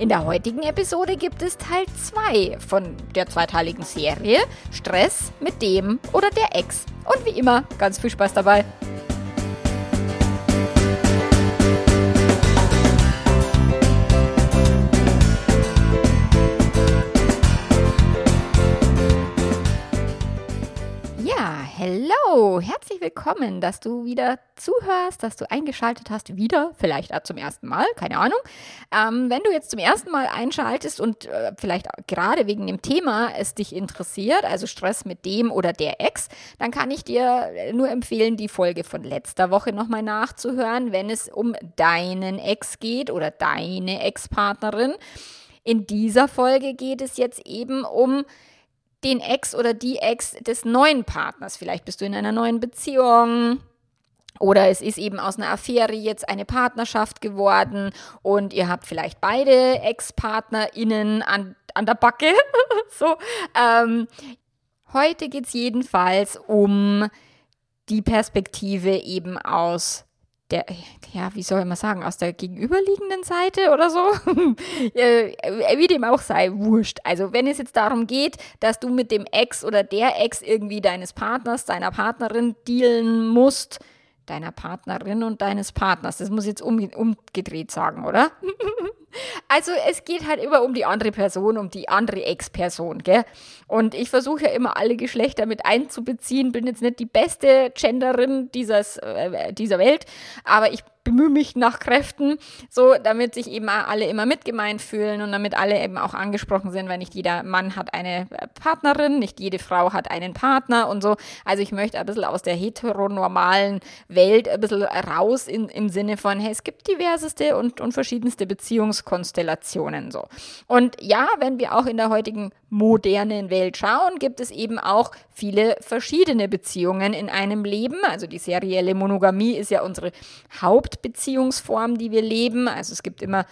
In der heutigen Episode gibt es Teil 2 von der zweiteiligen Serie Stress mit dem oder der Ex. Und wie immer, ganz viel Spaß dabei. Hello, herzlich willkommen, dass du wieder zuhörst, dass du eingeschaltet hast, wieder, vielleicht zum ersten Mal, keine Ahnung. Ähm, wenn du jetzt zum ersten Mal einschaltest und äh, vielleicht gerade wegen dem Thema es dich interessiert, also Stress mit dem oder der Ex, dann kann ich dir nur empfehlen, die Folge von letzter Woche nochmal nachzuhören, wenn es um deinen Ex geht oder deine Ex-Partnerin. In dieser Folge geht es jetzt eben um den Ex oder die Ex des neuen Partners. Vielleicht bist du in einer neuen Beziehung. Oder es ist eben aus einer Affäre jetzt eine Partnerschaft geworden und ihr habt vielleicht beide Ex-PartnerInnen an, an der Backe. so, ähm, heute geht es jedenfalls um die Perspektive eben aus der, ja, wie soll man sagen, aus der gegenüberliegenden Seite oder so. Wie dem auch sei, wurscht. Also wenn es jetzt darum geht, dass du mit dem Ex oder der Ex irgendwie deines Partners, deiner Partnerin dealen musst, deiner Partnerin und deines Partners, das muss ich jetzt um, umgedreht sagen, oder? Also es geht halt immer um die andere Person, um die andere Ex-Person, gell? Und ich versuche ja immer alle Geschlechter mit einzubeziehen, bin jetzt nicht die beste Genderin dieses, äh, dieser Welt, aber ich bemühe mich nach Kräften, so damit sich eben alle immer mitgemeint fühlen und damit alle eben auch angesprochen sind, weil nicht jeder Mann hat eine Partnerin, nicht jede Frau hat einen Partner und so. Also ich möchte ein bisschen aus der heteronormalen Welt ein bisschen raus in, im Sinne von, hey, es gibt diverseste und, und verschiedenste Beziehungskonstellationen so. Und ja, wenn wir auch in der heutigen modernen Welt schauen, gibt es eben auch viele verschiedene Beziehungen in einem Leben. Also die serielle Monogamie ist ja unsere Hauptbeziehungsform, die wir leben. Also es gibt immer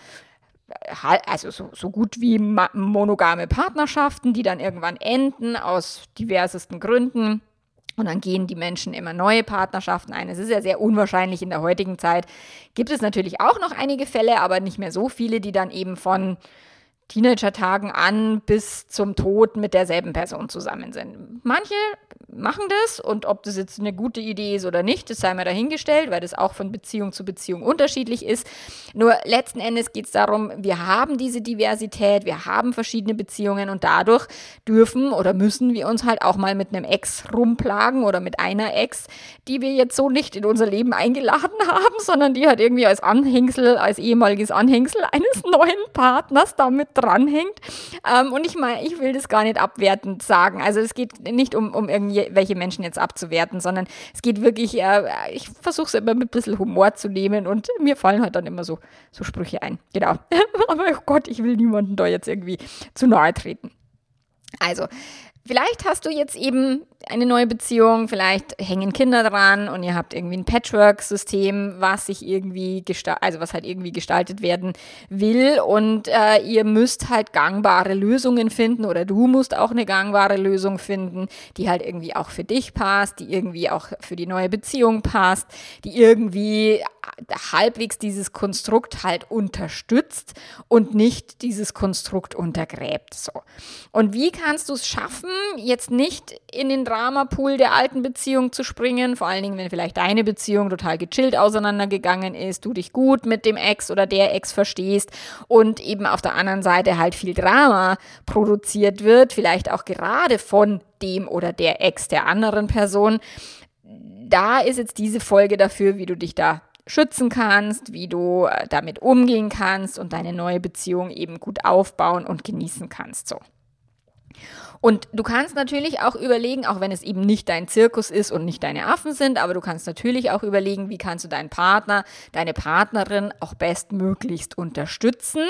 äh, also so, so gut wie monogame Partnerschaften, die dann irgendwann enden aus diversesten Gründen. Und dann gehen die Menschen immer neue Partnerschaften ein. Es ist ja sehr unwahrscheinlich in der heutigen Zeit. Gibt es natürlich auch noch einige Fälle, aber nicht mehr so viele, die dann eben von Teenager-Tagen an bis zum Tod mit derselben Person zusammen sind. Manche machen das und ob das jetzt eine gute Idee ist oder nicht, das sei mal dahingestellt, weil das auch von Beziehung zu Beziehung unterschiedlich ist. Nur letzten Endes geht es darum, wir haben diese Diversität, wir haben verschiedene Beziehungen und dadurch dürfen oder müssen wir uns halt auch mal mit einem Ex rumplagen oder mit einer Ex, die wir jetzt so nicht in unser Leben eingeladen haben, sondern die halt irgendwie als Anhängsel, als ehemaliges Anhängsel eines neuen Partners damit dranhängt. Ähm, und ich meine, ich will das gar nicht abwertend sagen. Also es geht nicht um, um irgendwelche Menschen jetzt abzuwerten, sondern es geht wirklich, äh, ich versuche es immer mit ein bisschen Humor zu nehmen und mir fallen halt dann immer so, so Sprüche ein. Genau. Aber oh Gott, ich will niemanden da jetzt irgendwie zu nahe treten. Also, Vielleicht hast du jetzt eben eine neue Beziehung, vielleicht hängen Kinder dran und ihr habt irgendwie ein Patchwork-System, was sich irgendwie gestaltet, also was halt irgendwie gestaltet werden will und äh, ihr müsst halt gangbare Lösungen finden oder du musst auch eine gangbare Lösung finden, die halt irgendwie auch für dich passt, die irgendwie auch für die neue Beziehung passt, die irgendwie halbwegs dieses Konstrukt halt unterstützt und nicht dieses Konstrukt untergräbt. So. Und wie kannst du es schaffen, jetzt nicht in den Dramapool der alten Beziehung zu springen, vor allen Dingen, wenn vielleicht deine Beziehung total gechillt auseinandergegangen ist, du dich gut mit dem Ex oder der Ex verstehst und eben auf der anderen Seite halt viel Drama produziert wird, vielleicht auch gerade von dem oder der Ex der anderen Person. Da ist jetzt diese Folge dafür, wie du dich da schützen kannst, wie du äh, damit umgehen kannst und deine neue Beziehung eben gut aufbauen und genießen kannst. So. Und du kannst natürlich auch überlegen, auch wenn es eben nicht dein Zirkus ist und nicht deine Affen sind, aber du kannst natürlich auch überlegen, wie kannst du deinen Partner, deine Partnerin auch bestmöglichst unterstützen.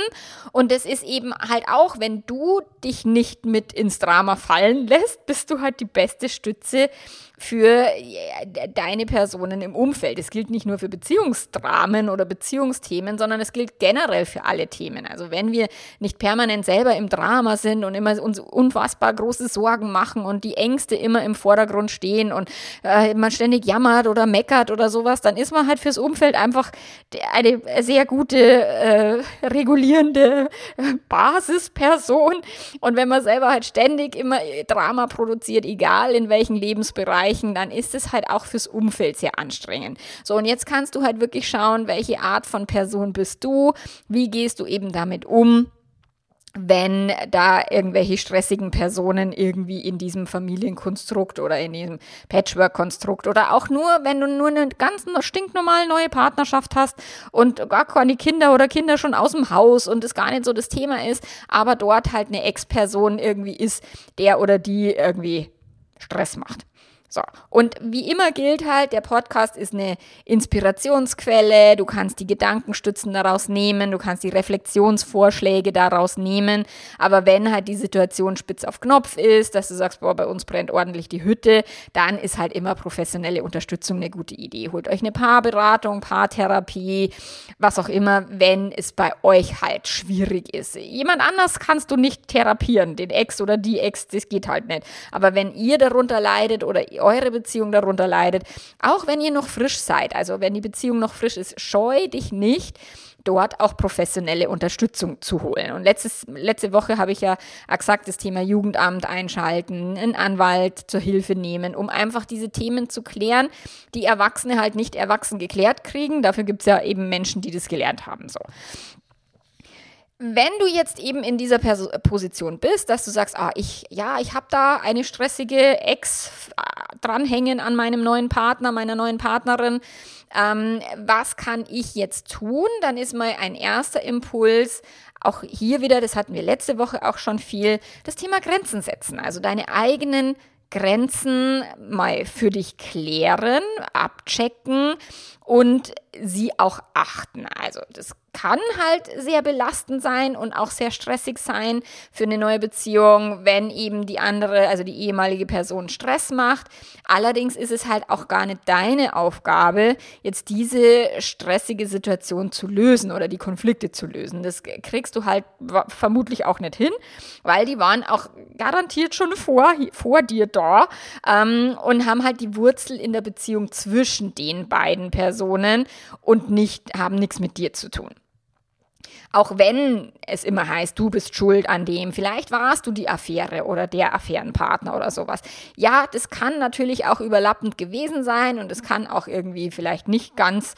Und das ist eben halt auch, wenn du dich nicht mit ins Drama fallen lässt, bist du halt die beste Stütze für deine Personen im Umfeld. Es gilt nicht nur für Beziehungsdramen oder Beziehungsthemen, sondern es gilt generell für alle Themen. Also wenn wir nicht permanent selber im Drama sind und immer uns unfassbar große Sorgen machen und die Ängste immer im Vordergrund stehen und äh, man ständig jammert oder meckert oder sowas, dann ist man halt fürs Umfeld einfach eine sehr gute äh, regulierende äh, Basisperson. Und wenn man selber halt ständig immer Drama produziert, egal in welchen Lebensbereichen, erreichen, dann ist es halt auch fürs Umfeld sehr anstrengend. So, und jetzt kannst du halt wirklich schauen, welche Art von Person bist du, wie gehst du eben damit um wenn da irgendwelche stressigen Personen irgendwie in diesem Familienkonstrukt oder in diesem Patchwork-Konstrukt oder auch nur, wenn du nur eine ganz stinknormale neue Partnerschaft hast und gar keine Kinder oder Kinder schon aus dem Haus und es gar nicht so das Thema ist, aber dort halt eine Ex-Person irgendwie ist, der oder die irgendwie Stress macht. So. Und wie immer gilt halt, der Podcast ist eine Inspirationsquelle. Du kannst die Gedankenstützen daraus nehmen, du kannst die Reflexionsvorschläge daraus nehmen. Aber wenn halt die Situation spitz auf Knopf ist, dass du sagst, boah, bei uns brennt ordentlich die Hütte, dann ist halt immer professionelle Unterstützung eine gute Idee. Holt euch eine Paarberatung, Paartherapie, was auch immer, wenn es bei euch halt schwierig ist. Jemand anders kannst du nicht therapieren, den Ex oder die Ex, das geht halt nicht. Aber wenn ihr darunter leidet oder eure Beziehung darunter leidet, auch wenn ihr noch frisch seid, also wenn die Beziehung noch frisch ist, scheu dich nicht, dort auch professionelle Unterstützung zu holen. Und letztes, letzte Woche habe ich ja gesagt, das Thema Jugendamt einschalten, einen Anwalt zur Hilfe nehmen, um einfach diese Themen zu klären, die Erwachsene halt nicht erwachsen geklärt kriegen. Dafür gibt es ja eben Menschen, die das gelernt haben. So wenn du jetzt eben in dieser Pers Position bist, dass du sagst, ah, ich, ja, ich habe da eine stressige Ex äh, dranhängen an meinem neuen Partner, meiner neuen Partnerin, ähm, was kann ich jetzt tun? Dann ist mal ein erster Impuls, auch hier wieder, das hatten wir letzte Woche auch schon viel, das Thema Grenzen setzen, also deine eigenen Grenzen mal für dich klären, abchecken und sie auch achten. Also das kann halt sehr belastend sein und auch sehr stressig sein für eine neue Beziehung, wenn eben die andere, also die ehemalige Person Stress macht. Allerdings ist es halt auch gar nicht deine Aufgabe, jetzt diese stressige Situation zu lösen oder die Konflikte zu lösen. Das kriegst du halt vermutlich auch nicht hin, weil die waren auch garantiert schon vor, vor dir da ähm, und haben halt die Wurzel in der Beziehung zwischen den beiden Personen und nicht, haben nichts mit dir zu tun. Auch wenn es immer heißt, du bist schuld an dem, vielleicht warst du die Affäre oder der Affärenpartner oder sowas. Ja, das kann natürlich auch überlappend gewesen sein und es kann auch irgendwie vielleicht nicht ganz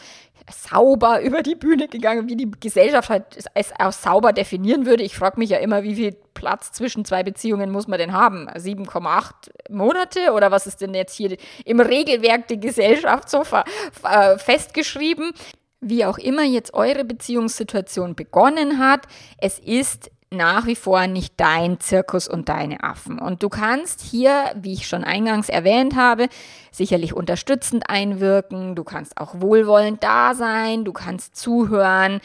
sauber über die Bühne gegangen, wie die Gesellschaft halt es auch sauber definieren würde. Ich frage mich ja immer, wie viel Platz zwischen zwei Beziehungen muss man denn haben? 7,8 Monate oder was ist denn jetzt hier im Regelwerk der Gesellschaft so festgeschrieben? Wie auch immer jetzt eure Beziehungssituation begonnen hat, es ist nach wie vor nicht dein Zirkus und deine Affen. Und du kannst hier, wie ich schon eingangs erwähnt habe, sicherlich unterstützend einwirken, du kannst auch wohlwollend da sein, du kannst zuhören,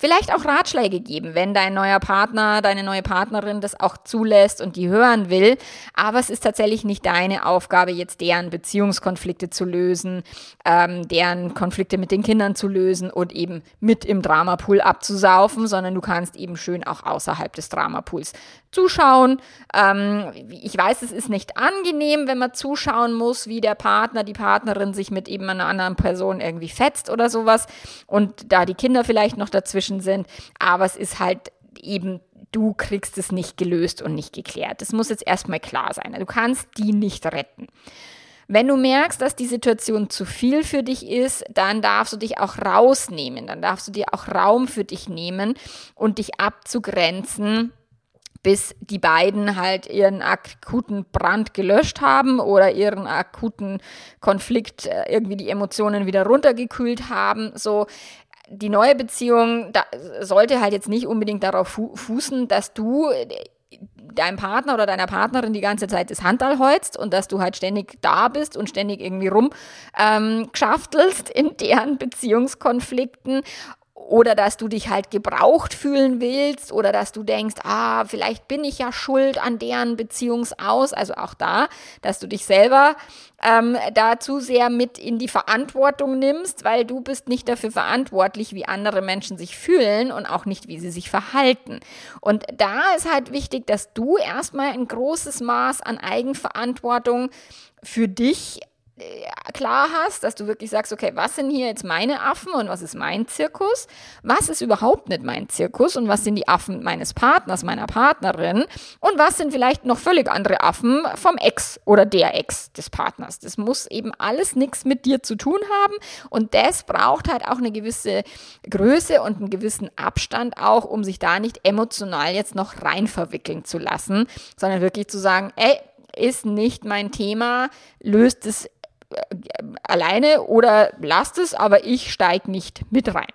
vielleicht auch Ratschläge geben, wenn dein neuer Partner, deine neue Partnerin das auch zulässt und die hören will. Aber es ist tatsächlich nicht deine Aufgabe, jetzt deren Beziehungskonflikte zu lösen, ähm, deren Konflikte mit den Kindern zu lösen und eben mit im Dramapool abzusaufen, sondern du kannst eben schön auch außerhalb des Dramapools zuschauen. Ähm, ich weiß, es ist nicht angenehm, wenn man zuschauen muss, wie der Partner, die Partnerin sich mit eben einer anderen Person irgendwie fetzt oder sowas und da die Kinder vielleicht noch dazwischen sind. Aber es ist halt eben du kriegst es nicht gelöst und nicht geklärt. Das muss jetzt erstmal klar sein. Du kannst die nicht retten. Wenn du merkst, dass die Situation zu viel für dich ist, dann darfst du dich auch rausnehmen. Dann darfst du dir auch Raum für dich nehmen und dich abzugrenzen bis die beiden halt ihren akuten Brand gelöscht haben oder ihren akuten Konflikt äh, irgendwie die Emotionen wieder runtergekühlt haben. So die neue Beziehung da sollte halt jetzt nicht unbedingt darauf fußen, dass du deinem Partner oder deiner Partnerin die ganze Zeit das Handal holst und dass du halt ständig da bist und ständig irgendwie rumschaftelst ähm, in deren Beziehungskonflikten oder dass du dich halt gebraucht fühlen willst oder dass du denkst, ah, vielleicht bin ich ja schuld an deren Beziehungsaus. Also auch da, dass du dich selber ähm, da zu sehr mit in die Verantwortung nimmst, weil du bist nicht dafür verantwortlich, wie andere Menschen sich fühlen und auch nicht, wie sie sich verhalten. Und da ist halt wichtig, dass du erstmal ein großes Maß an Eigenverantwortung für dich klar hast, dass du wirklich sagst, okay, was sind hier jetzt meine Affen und was ist mein Zirkus? Was ist überhaupt nicht mein Zirkus und was sind die Affen meines Partners, meiner Partnerin? Und was sind vielleicht noch völlig andere Affen vom Ex oder der Ex des Partners? Das muss eben alles nichts mit dir zu tun haben und das braucht halt auch eine gewisse Größe und einen gewissen Abstand auch, um sich da nicht emotional jetzt noch rein verwickeln zu lassen, sondern wirklich zu sagen, ey, ist nicht mein Thema, löst es alleine oder lasst es, aber ich steige nicht mit rein.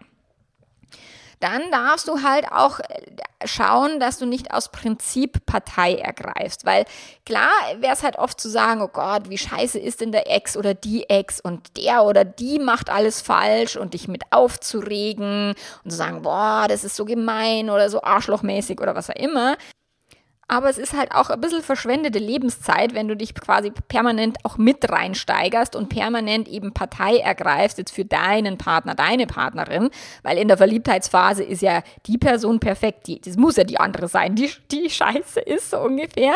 Dann darfst du halt auch schauen, dass du nicht aus Prinzip Partei ergreifst. Weil klar wäre es halt oft zu sagen, oh Gott, wie scheiße ist denn der Ex oder die Ex und der oder die macht alles falsch und dich mit aufzuregen und zu sagen, boah, das ist so gemein oder so arschlochmäßig oder was auch immer. Aber es ist halt auch ein bisschen verschwendete Lebenszeit, wenn du dich quasi permanent auch mit reinsteigerst und permanent eben Partei ergreifst jetzt für deinen Partner, deine Partnerin, weil in der Verliebtheitsphase ist ja die Person perfekt, die, das muss ja die andere sein, die, die scheiße ist, so ungefähr.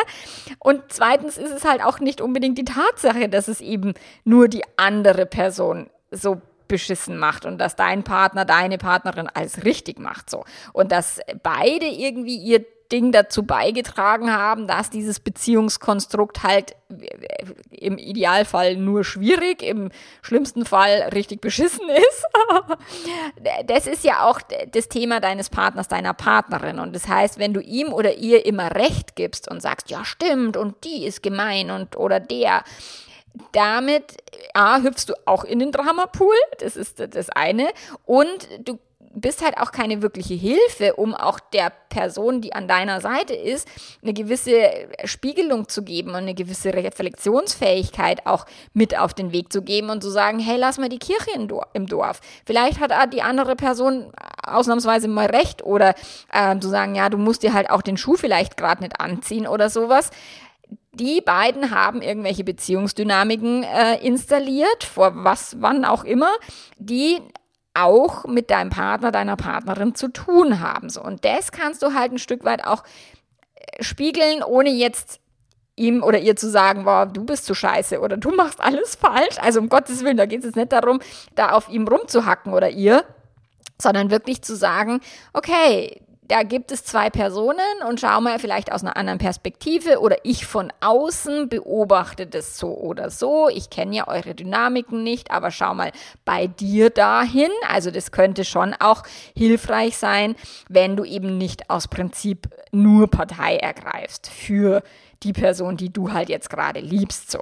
Und zweitens ist es halt auch nicht unbedingt die Tatsache, dass es eben nur die andere Person so beschissen macht und dass dein Partner, deine Partnerin alles richtig macht so und dass beide irgendwie ihr Ding dazu beigetragen haben, dass dieses Beziehungskonstrukt halt im Idealfall nur schwierig, im schlimmsten Fall richtig beschissen ist. das ist ja auch das Thema deines Partners, deiner Partnerin. Und das heißt, wenn du ihm oder ihr immer Recht gibst und sagst, ja stimmt, und die ist gemein und oder der, damit A, hüpfst du auch in den Dramapool, das ist das eine, und du bist halt auch keine wirkliche Hilfe, um auch der Person, die an deiner Seite ist, eine gewisse Spiegelung zu geben und eine gewisse Reflexionsfähigkeit auch mit auf den Weg zu geben und zu sagen, hey, lass mal die Kirche im Dorf. Vielleicht hat die andere Person ausnahmsweise mal recht oder äh, zu sagen, ja, du musst dir halt auch den Schuh vielleicht gerade nicht anziehen oder sowas. Die beiden haben irgendwelche Beziehungsdynamiken äh, installiert, vor was, wann auch immer, die auch mit deinem Partner, deiner Partnerin zu tun haben. So. Und das kannst du halt ein Stück weit auch äh, spiegeln, ohne jetzt ihm oder ihr zu sagen, boah, du bist zu scheiße oder du machst alles falsch. Also um Gottes Willen, da geht es jetzt nicht darum, da auf ihm rumzuhacken oder ihr, sondern wirklich zu sagen, okay, da gibt es zwei Personen und schau mal vielleicht aus einer anderen Perspektive oder ich von außen beobachte das so oder so. Ich kenne ja eure Dynamiken nicht, aber schau mal bei dir dahin. Also das könnte schon auch hilfreich sein, wenn du eben nicht aus Prinzip nur Partei ergreifst für die Person, die du halt jetzt gerade liebst so.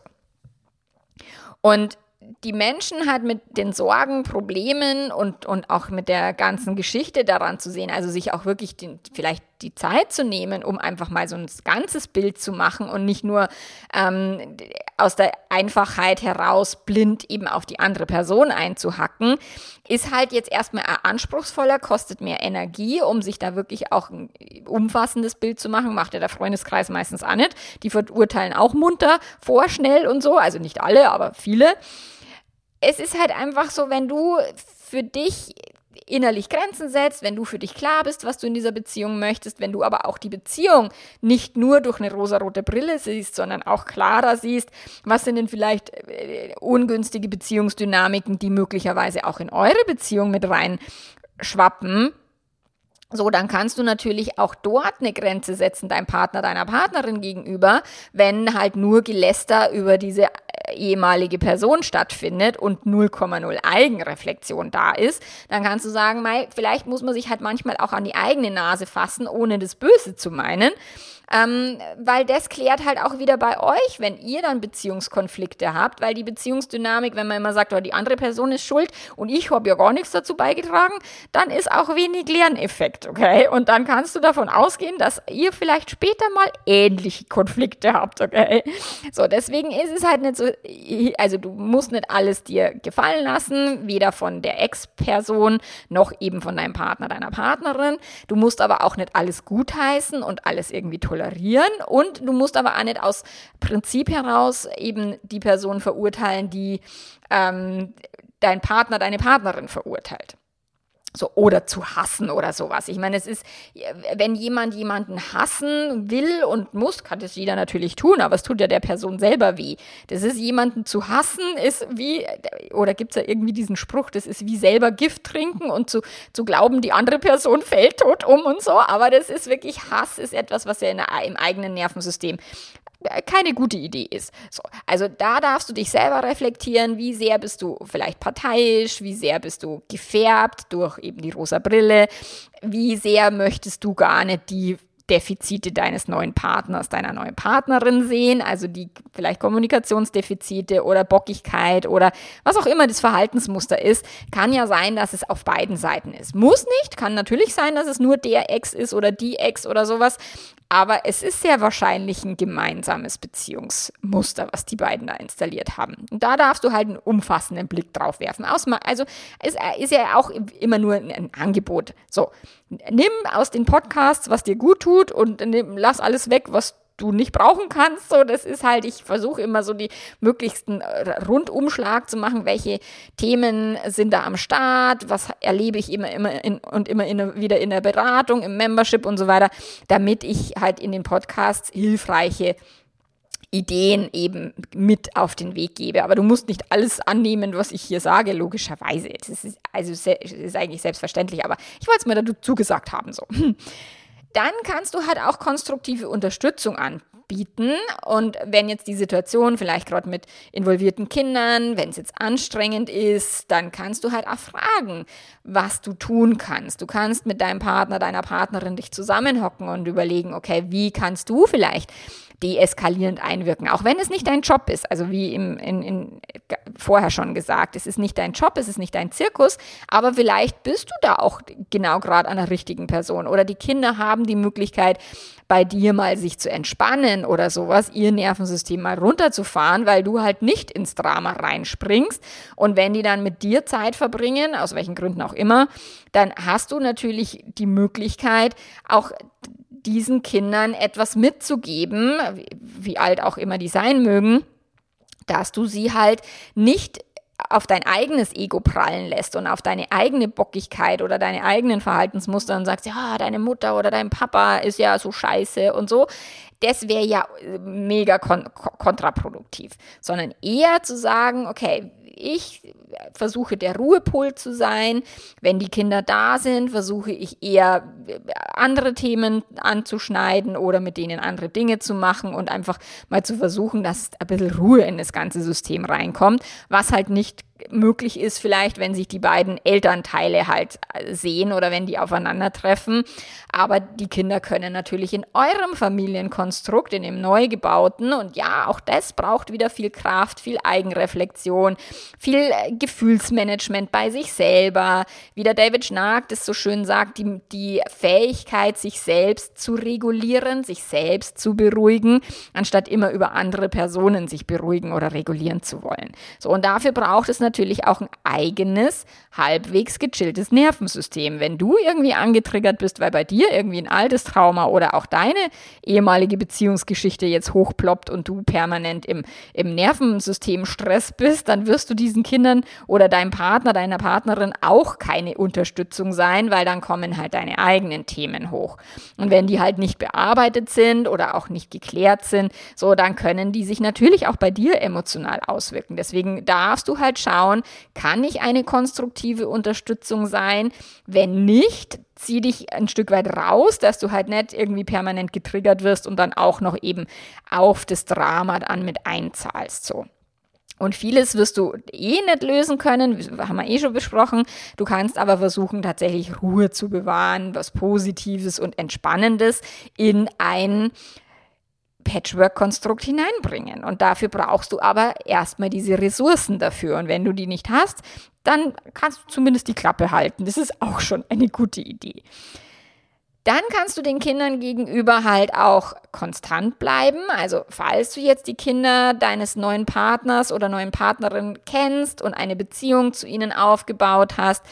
Und die Menschen halt mit den Sorgen, Problemen und, und auch mit der ganzen Geschichte daran zu sehen, also sich auch wirklich den, vielleicht die Zeit zu nehmen, um einfach mal so ein ganzes Bild zu machen und nicht nur ähm, aus der Einfachheit heraus blind eben auf die andere Person einzuhacken, ist halt jetzt erstmal anspruchsvoller, kostet mehr Energie, um sich da wirklich auch ein umfassendes Bild zu machen. Macht ja der Freundeskreis meistens auch nicht. Die verurteilen auch munter, vorschnell und so, also nicht alle, aber viele. Es ist halt einfach so, wenn du für dich innerlich Grenzen setzt, wenn du für dich klar bist, was du in dieser Beziehung möchtest, wenn du aber auch die Beziehung nicht nur durch eine rosarote Brille siehst, sondern auch klarer siehst, was sind denn vielleicht äh, ungünstige Beziehungsdynamiken, die möglicherweise auch in eure Beziehung mit rein schwappen, so, dann kannst du natürlich auch dort eine Grenze setzen, deinem Partner, deiner Partnerin gegenüber, wenn halt nur Geläster über diese ehemalige Person stattfindet und 0,0 Eigenreflexion da ist, dann kannst du sagen, mei, vielleicht muss man sich halt manchmal auch an die eigene Nase fassen, ohne das Böse zu meinen. Ähm, weil das klärt halt auch wieder bei euch, wenn ihr dann Beziehungskonflikte habt, weil die Beziehungsdynamik, wenn man immer sagt, oh, die andere Person ist schuld und ich habe ja gar nichts dazu beigetragen, dann ist auch wenig Lerneffekt, okay? Und dann kannst du davon ausgehen, dass ihr vielleicht später mal ähnliche Konflikte habt, okay? So, deswegen ist es halt nicht so, also du musst nicht alles dir gefallen lassen, weder von der Ex-Person noch eben von deinem Partner, deiner Partnerin. Du musst aber auch nicht alles gutheißen und alles irgendwie toll tolerieren und du musst aber auch nicht aus Prinzip heraus eben die Person verurteilen, die ähm, dein Partner, deine Partnerin verurteilt. So, oder zu hassen oder sowas. Ich meine, es ist, wenn jemand jemanden hassen will und muss, kann das jeder natürlich tun, aber es tut ja der Person selber weh. Das ist, jemanden zu hassen, ist wie, oder gibt es ja irgendwie diesen Spruch, das ist wie selber Gift trinken und zu, zu glauben, die andere Person fällt tot um und so. Aber das ist wirklich Hass, ist etwas, was ja der, im eigenen Nervensystem keine gute Idee ist. So, also da darfst du dich selber reflektieren, wie sehr bist du vielleicht parteiisch, wie sehr bist du gefärbt durch eben die rosa Brille, wie sehr möchtest du gar nicht die Defizite deines neuen Partners, deiner neuen Partnerin sehen, also die vielleicht Kommunikationsdefizite oder Bockigkeit oder was auch immer das Verhaltensmuster ist, kann ja sein, dass es auf beiden Seiten ist. Muss nicht, kann natürlich sein, dass es nur der Ex ist oder die Ex oder sowas, aber es ist sehr wahrscheinlich ein gemeinsames Beziehungsmuster, was die beiden da installiert haben. Und da darfst du halt einen umfassenden Blick drauf werfen. Also es ist ja auch immer nur ein Angebot. So, nimm aus den Podcasts, was dir gut tut und nimm, lass alles weg, was du nicht brauchen kannst. So, das ist halt, ich versuche immer so die möglichsten äh, Rundumschlag zu machen, welche Themen sind da am Start, was erlebe ich immer, immer in, und immer in, wieder in der Beratung, im Membership und so weiter, damit ich halt in den Podcasts hilfreiche Ideen eben mit auf den Weg gebe. Aber du musst nicht alles annehmen, was ich hier sage, logischerweise. Das ist, also, das ist eigentlich selbstverständlich, aber ich wollte es mir dazu gesagt haben. So. Dann kannst du halt auch konstruktive Unterstützung anbieten. Und wenn jetzt die Situation vielleicht gerade mit involvierten Kindern, wenn es jetzt anstrengend ist, dann kannst du halt auch fragen, was du tun kannst. Du kannst mit deinem Partner, deiner Partnerin dich zusammenhocken und überlegen, okay, wie kannst du vielleicht deeskalierend einwirken, auch wenn es nicht dein Job ist. Also wie im, in, in, vorher schon gesagt, es ist nicht dein Job, es ist nicht dein Zirkus, aber vielleicht bist du da auch genau gerade an der richtigen Person oder die Kinder haben die Möglichkeit, bei dir mal sich zu entspannen oder sowas, ihr Nervensystem mal runterzufahren, weil du halt nicht ins Drama reinspringst. Und wenn die dann mit dir Zeit verbringen, aus welchen Gründen auch immer, dann hast du natürlich die Möglichkeit, auch diesen Kindern etwas mitzugeben, wie alt auch immer die sein mögen, dass du sie halt nicht auf dein eigenes Ego prallen lässt und auf deine eigene Bockigkeit oder deine eigenen Verhaltensmuster und sagst, ja, deine Mutter oder dein Papa ist ja so scheiße und so, das wäre ja mega kon kontraproduktiv, sondern eher zu sagen, okay, ich versuche der Ruhepol zu sein. Wenn die Kinder da sind, versuche ich eher andere Themen anzuschneiden oder mit denen andere Dinge zu machen und einfach mal zu versuchen, dass ein bisschen Ruhe in das ganze System reinkommt, was halt nicht möglich ist, vielleicht, wenn sich die beiden Elternteile halt äh, sehen oder wenn die aufeinandertreffen. Aber die Kinder können natürlich in eurem Familienkonstrukt, in dem neu gebauten, und ja, auch das braucht wieder viel Kraft, viel Eigenreflexion, viel äh, Gefühlsmanagement bei sich selber. Wie der David Schnark das so schön sagt, die, die Fähigkeit, sich selbst zu regulieren, sich selbst zu beruhigen, anstatt immer über andere Personen sich beruhigen oder regulieren zu wollen. So, und dafür braucht es natürlich natürlich auch ein eigenes, halbwegs gechilltes Nervensystem. Wenn du irgendwie angetriggert bist, weil bei dir irgendwie ein altes Trauma oder auch deine ehemalige Beziehungsgeschichte jetzt hochploppt und du permanent im, im Nervensystem Stress bist, dann wirst du diesen Kindern oder deinem Partner, deiner Partnerin auch keine Unterstützung sein, weil dann kommen halt deine eigenen Themen hoch. Und wenn die halt nicht bearbeitet sind oder auch nicht geklärt sind, so dann können die sich natürlich auch bei dir emotional auswirken. Deswegen darfst du halt schauen, schauen, kann ich eine konstruktive Unterstützung sein? Wenn nicht, zieh dich ein Stück weit raus, dass du halt nicht irgendwie permanent getriggert wirst und dann auch noch eben auf das Drama dann mit einzahlst. So. Und vieles wirst du eh nicht lösen können, haben wir eh schon besprochen. Du kannst aber versuchen, tatsächlich Ruhe zu bewahren, was Positives und Entspannendes in ein Patchwork-Konstrukt hineinbringen. Und dafür brauchst du aber erstmal diese Ressourcen dafür. Und wenn du die nicht hast, dann kannst du zumindest die Klappe halten. Das ist auch schon eine gute Idee. Dann kannst du den Kindern gegenüber halt auch konstant bleiben. Also falls du jetzt die Kinder deines neuen Partners oder neuen Partnerin kennst und eine Beziehung zu ihnen aufgebaut hast,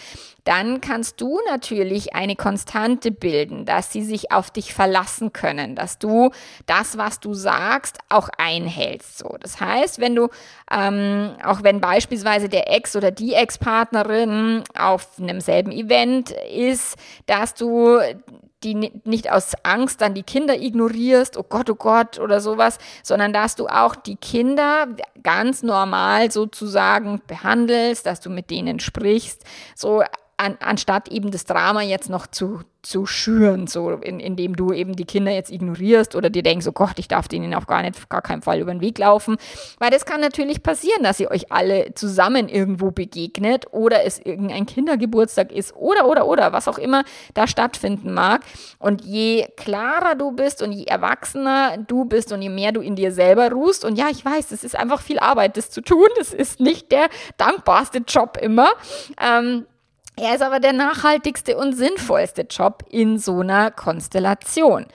dann kannst du natürlich eine Konstante bilden, dass sie sich auf dich verlassen können, dass du das, was du sagst, auch einhältst. So, das heißt, wenn du, ähm, auch wenn beispielsweise der Ex oder die Ex-Partnerin auf einem selben Event ist, dass du die nicht aus Angst dann die Kinder ignorierst, oh Gott, oh Gott oder sowas, sondern dass du auch die Kinder ganz normal sozusagen behandelst, dass du mit denen sprichst, so an, anstatt eben das Drama jetzt noch zu, zu schüren, so in, indem du eben die Kinder jetzt ignorierst oder dir denkst, oh Gott, ich darf denen auf gar nicht, gar keinen Fall über den Weg laufen. Weil das kann natürlich passieren, dass ihr euch alle zusammen irgendwo begegnet oder es irgendein Kindergeburtstag ist oder, oder, oder, was auch immer da stattfinden mag. Und je klarer du bist und je erwachsener du bist und je mehr du in dir selber ruhst, und ja, ich weiß, es ist einfach viel Arbeit, das zu tun. Das ist nicht der dankbarste Job immer. Ähm, er ist aber der nachhaltigste und sinnvollste Job in so einer Konstellation.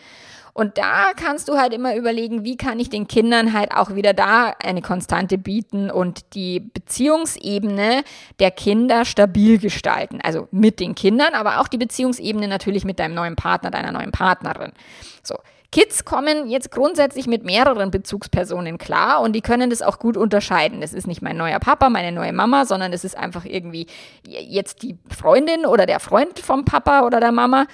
Und da kannst du halt immer überlegen, wie kann ich den Kindern halt auch wieder da eine Konstante bieten und die Beziehungsebene der Kinder stabil gestalten. Also mit den Kindern, aber auch die Beziehungsebene natürlich mit deinem neuen Partner, deiner neuen Partnerin. So. Kids kommen jetzt grundsätzlich mit mehreren Bezugspersonen klar und die können das auch gut unterscheiden. Das ist nicht mein neuer Papa, meine neue Mama, sondern es ist einfach irgendwie jetzt die Freundin oder der Freund vom Papa oder der Mama.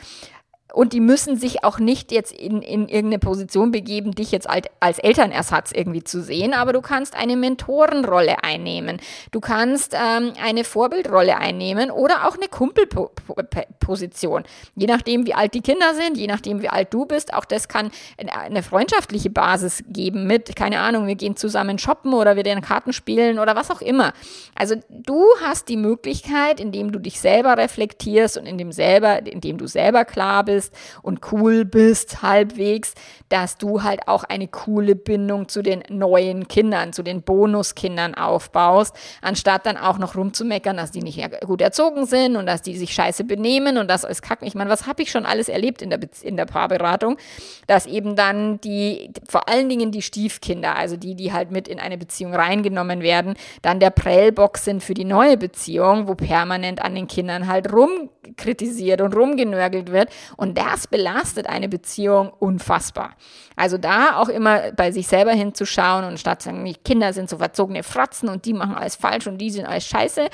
Und die müssen sich auch nicht jetzt in, in irgendeine Position begeben, dich jetzt als, Elternersatz irgendwie zu sehen, aber du kannst eine Mentorenrolle einnehmen. Du kannst ähm, eine Vorbildrolle einnehmen oder auch eine Kumpelposition. Je nachdem, wie alt die Kinder sind, je nachdem, wie alt du bist, auch das kann eine freundschaftliche Basis geben mit, keine Ahnung, wir gehen zusammen shoppen oder wir den Karten spielen oder was auch immer. Also du hast die Möglichkeit, indem du dich selber reflektierst und indem, selber, indem du selber klar bist, bist und cool bist halbwegs, dass du halt auch eine coole Bindung zu den neuen Kindern, zu den Bonuskindern aufbaust, anstatt dann auch noch rumzumeckern, dass die nicht gut erzogen sind und dass die sich scheiße benehmen und das alles kacken. Ich meine, was habe ich schon alles erlebt in der, Be in der Paarberatung, dass eben dann die, vor allen Dingen die Stiefkinder, also die, die halt mit in eine Beziehung reingenommen werden, dann der Prellbox sind für die neue Beziehung, wo permanent an den Kindern halt rumkritisiert und rumgenörgelt wird und und das belastet eine Beziehung unfassbar. Also da auch immer bei sich selber hinzuschauen und statt zu sagen, die Kinder sind so verzogene Fratzen und die machen alles falsch und die sind alles scheiße,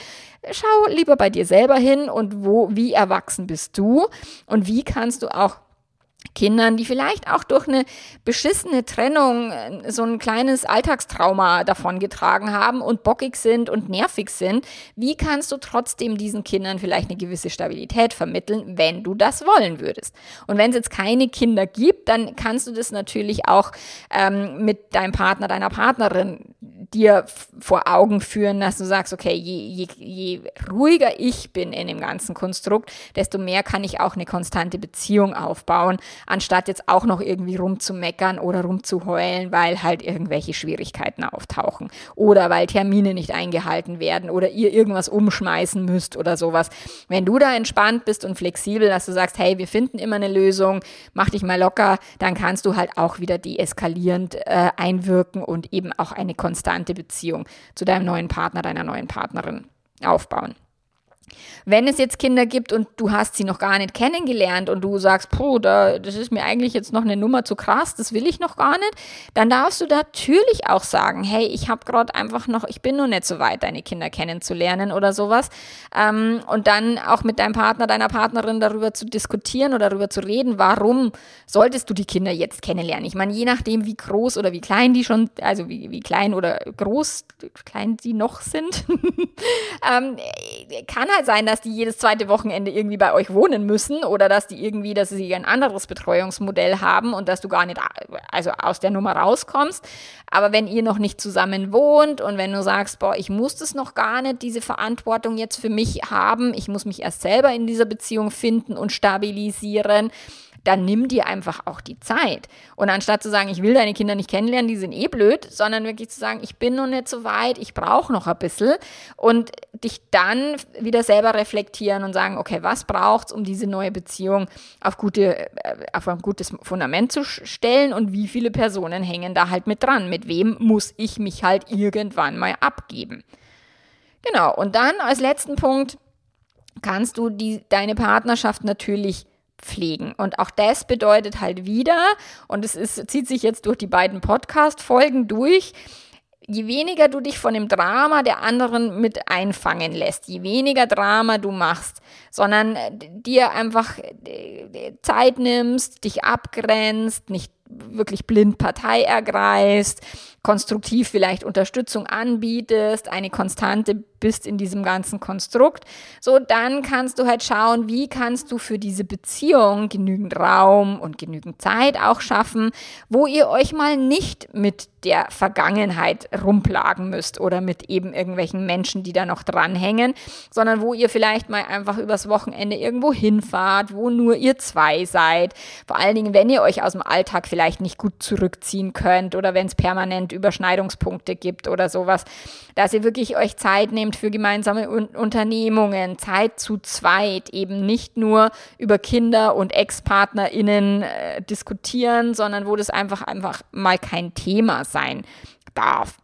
schau lieber bei dir selber hin und wo, wie erwachsen bist du und wie kannst du auch Kindern, die vielleicht auch durch eine beschissene Trennung äh, so ein kleines Alltagstrauma davon getragen haben und bockig sind und nervig sind, wie kannst du trotzdem diesen Kindern vielleicht eine gewisse Stabilität vermitteln, wenn du das wollen würdest? Und wenn es jetzt keine Kinder gibt, dann kannst du das natürlich auch ähm, mit deinem Partner, deiner Partnerin dir vor Augen führen, dass du sagst, okay, je, je, je ruhiger ich bin in dem ganzen Konstrukt, desto mehr kann ich auch eine konstante Beziehung aufbauen, anstatt jetzt auch noch irgendwie rumzumeckern oder rumzuheulen, weil halt irgendwelche Schwierigkeiten auftauchen oder weil Termine nicht eingehalten werden oder ihr irgendwas umschmeißen müsst oder sowas. Wenn du da entspannt bist und flexibel, dass du sagst, hey, wir finden immer eine Lösung, mach dich mal locker, dann kannst du halt auch wieder deeskalierend äh, einwirken und eben auch eine konstante entspannte Beziehung zu deinem neuen Partner, deiner neuen Partnerin aufbauen. Wenn es jetzt Kinder gibt und du hast sie noch gar nicht kennengelernt und du sagst, puh, da, das ist mir eigentlich jetzt noch eine Nummer zu krass, das will ich noch gar nicht, dann darfst du natürlich auch sagen, hey, ich habe gerade einfach noch, ich bin noch nicht so weit, deine Kinder kennenzulernen oder sowas. Ähm, und dann auch mit deinem Partner, deiner Partnerin darüber zu diskutieren oder darüber zu reden, warum solltest du die Kinder jetzt kennenlernen? Ich meine, je nachdem, wie groß oder wie klein die schon, also wie, wie klein oder groß, klein die noch sind, ähm, kann halt sein, dass die jedes zweite Wochenende irgendwie bei euch wohnen müssen oder dass die irgendwie, dass sie ein anderes Betreuungsmodell haben und dass du gar nicht also aus der Nummer rauskommst. Aber wenn ihr noch nicht zusammen wohnt und wenn du sagst, boah, ich muss das noch gar nicht, diese Verantwortung jetzt für mich haben, ich muss mich erst selber in dieser Beziehung finden und stabilisieren, dann nimm dir einfach auch die Zeit. Und anstatt zu sagen, ich will deine Kinder nicht kennenlernen, die sind eh blöd, sondern wirklich zu sagen, ich bin noch nicht so weit, ich brauche noch ein bisschen und dich dann wieder selber reflektieren und sagen, okay, was braucht es, um diese neue Beziehung auf, gute, äh, auf ein gutes Fundament zu stellen und wie viele Personen hängen da halt mit dran? Mit wem muss ich mich halt irgendwann mal abgeben? Genau, und dann als letzten Punkt kannst du die, deine Partnerschaft natürlich pflegen. Und auch das bedeutet halt wieder, und es ist, zieht sich jetzt durch die beiden Podcast-Folgen durch, je weniger du dich von dem Drama der anderen mit einfangen lässt, je weniger Drama du machst, sondern dir einfach äh, Zeit nimmst, dich abgrenzt, nicht wirklich blind Partei ergreifst, konstruktiv vielleicht Unterstützung anbietest, eine Konstante bist in diesem ganzen Konstrukt, so dann kannst du halt schauen, wie kannst du für diese Beziehung genügend Raum und genügend Zeit auch schaffen, wo ihr euch mal nicht mit der Vergangenheit rumplagen müsst oder mit eben irgendwelchen Menschen, die da noch dranhängen, sondern wo ihr vielleicht mal einfach übers Wochenende irgendwo hinfahrt, wo nur ihr zwei seid. Vor allen Dingen, wenn ihr euch aus dem Alltag vielleicht nicht gut zurückziehen könnt oder wenn es permanent Überschneidungspunkte gibt oder sowas, dass ihr wirklich euch Zeit nehmt für gemeinsame Un Unternehmungen, Zeit zu zweit, eben nicht nur über Kinder und Ex-PartnerInnen äh, diskutieren, sondern wo das einfach einfach mal kein Thema sein darf.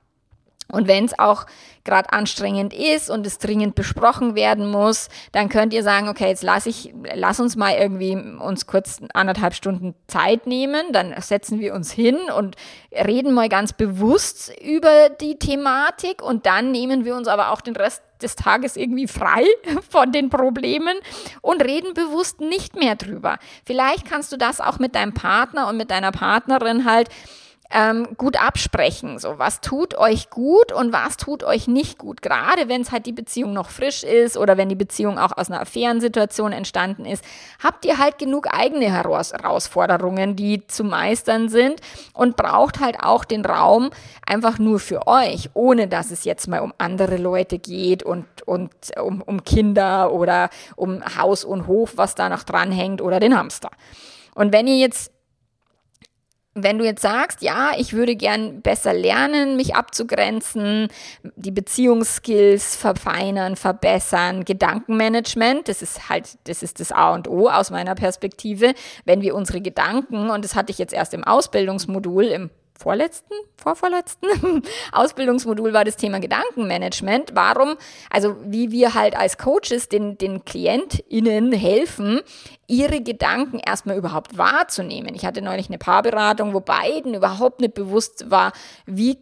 Und wenn es auch gerade anstrengend ist und es dringend besprochen werden muss, dann könnt ihr sagen, okay, jetzt lass ich, lass uns mal irgendwie uns kurz anderthalb Stunden Zeit nehmen, dann setzen wir uns hin und reden mal ganz bewusst über die Thematik und dann nehmen wir uns aber auch den Rest des Tages irgendwie frei von den Problemen und reden bewusst nicht mehr drüber. Vielleicht kannst du das auch mit deinem Partner und mit deiner Partnerin halt ähm, gut absprechen. So, was tut euch gut und was tut euch nicht gut. Gerade wenn es halt die Beziehung noch frisch ist oder wenn die Beziehung auch aus einer Affärensituation entstanden ist, habt ihr halt genug eigene Herausforderungen, die zu meistern sind und braucht halt auch den Raum einfach nur für euch, ohne dass es jetzt mal um andere Leute geht und, und um, um Kinder oder um Haus und Hof, was da noch dranhängt oder den Hamster. Und wenn ihr jetzt wenn du jetzt sagst, ja, ich würde gern besser lernen, mich abzugrenzen, die Beziehungsskills verfeinern, verbessern, Gedankenmanagement, das ist halt, das ist das A und O aus meiner Perspektive. Wenn wir unsere Gedanken, und das hatte ich jetzt erst im Ausbildungsmodul, im vorletzten, vorvorletzten Ausbildungsmodul war das Thema Gedankenmanagement. Warum, also wie wir halt als Coaches den, den KlientInnen helfen, ihre Gedanken erstmal überhaupt wahrzunehmen. Ich hatte neulich eine Paarberatung, wo beiden überhaupt nicht bewusst war, wie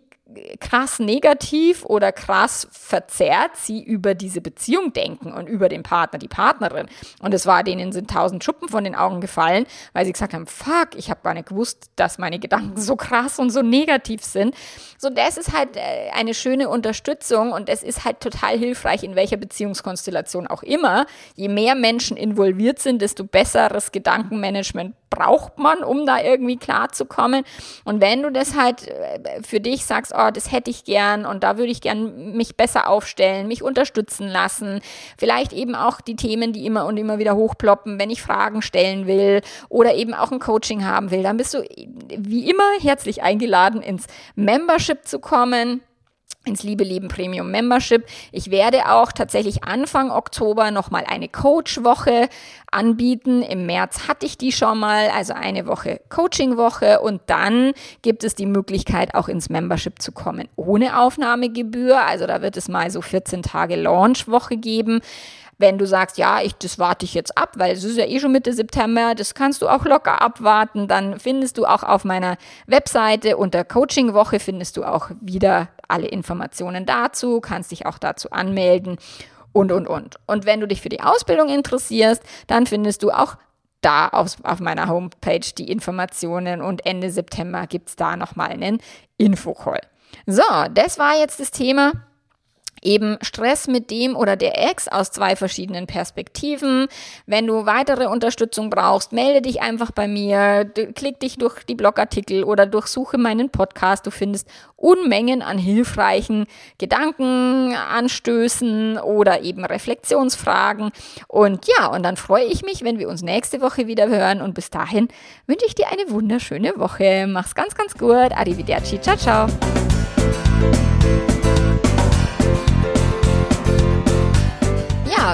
krass negativ oder krass verzerrt sie über diese Beziehung denken und über den Partner, die Partnerin. Und es war denen sind tausend Schuppen von den Augen gefallen, weil sie gesagt haben, fuck, ich habe gar nicht gewusst, dass meine Gedanken so krass und so negativ sind. So, das ist halt äh, eine schöne Unterstützung und es ist halt total hilfreich, in welcher Beziehungskonstellation auch immer. Je mehr Menschen involviert sind, desto besseres Gedankenmanagement braucht man, um da irgendwie klarzukommen. Und wenn du das halt äh, für dich sagst, oh, das hätte ich gern und da würde ich gern mich besser aufstellen, mich unterstützen lassen, vielleicht eben auch die Themen, die immer und immer wieder hochploppen, wenn ich Fragen stellen will oder eben auch ein Coaching haben will, dann bist du wie immer herzlich eingeladen, ins Membership zu kommen ins Liebe Leben Premium Membership. Ich werde auch tatsächlich Anfang Oktober nochmal eine Coach-Woche anbieten. Im März hatte ich die schon mal, also eine Woche Coaching-Woche und dann gibt es die Möglichkeit auch ins Membership zu kommen ohne Aufnahmegebühr. Also da wird es mal so 14 Tage Launch-Woche geben. Wenn du sagst, ja, ich, das warte ich jetzt ab, weil es ist ja eh schon Mitte September, das kannst du auch locker abwarten, dann findest du auch auf meiner Webseite unter Coaching Woche findest du auch wieder alle Informationen dazu, kannst dich auch dazu anmelden und, und, und. Und wenn du dich für die Ausbildung interessierst, dann findest du auch da auf, auf meiner Homepage die Informationen und Ende September gibt es da nochmal einen Infocall. So, das war jetzt das Thema eben Stress mit dem oder der Ex aus zwei verschiedenen Perspektiven. Wenn du weitere Unterstützung brauchst, melde dich einfach bei mir, klick dich durch die Blogartikel oder durchsuche meinen Podcast. Du findest Unmengen an hilfreichen Gedankenanstößen oder eben Reflexionsfragen. Und ja, und dann freue ich mich, wenn wir uns nächste Woche wieder hören. Und bis dahin wünsche ich dir eine wunderschöne Woche. Mach's ganz, ganz gut. Arrivederci. Ciao, ciao.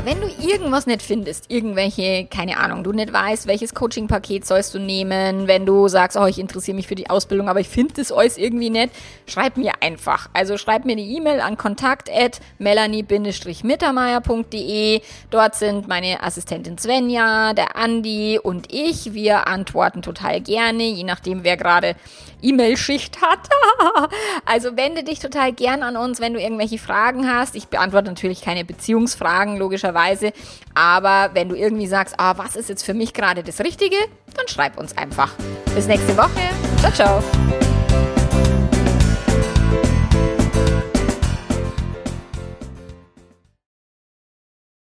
Wenn du irgendwas nicht findest, irgendwelche, keine Ahnung, du nicht weißt, welches Coaching-Paket sollst du nehmen, wenn du sagst, oh, ich interessiere mich für die Ausbildung, aber ich finde das alles irgendwie nicht, schreib mir einfach. Also schreib mir eine E-Mail an kontakt at melanie-mittermeier.de. Dort sind meine Assistentin Svenja, der Andi und ich. Wir antworten total gerne, je nachdem, wer gerade E-Mail-Schicht hat. also wende dich total gern an uns, wenn du irgendwelche Fragen hast. Ich beantworte natürlich keine Beziehungsfragen, logisch logischerweise. Aber wenn du irgendwie sagst, ah, was ist jetzt für mich gerade das Richtige, dann schreib uns einfach. Bis nächste Woche. Ciao, ciao.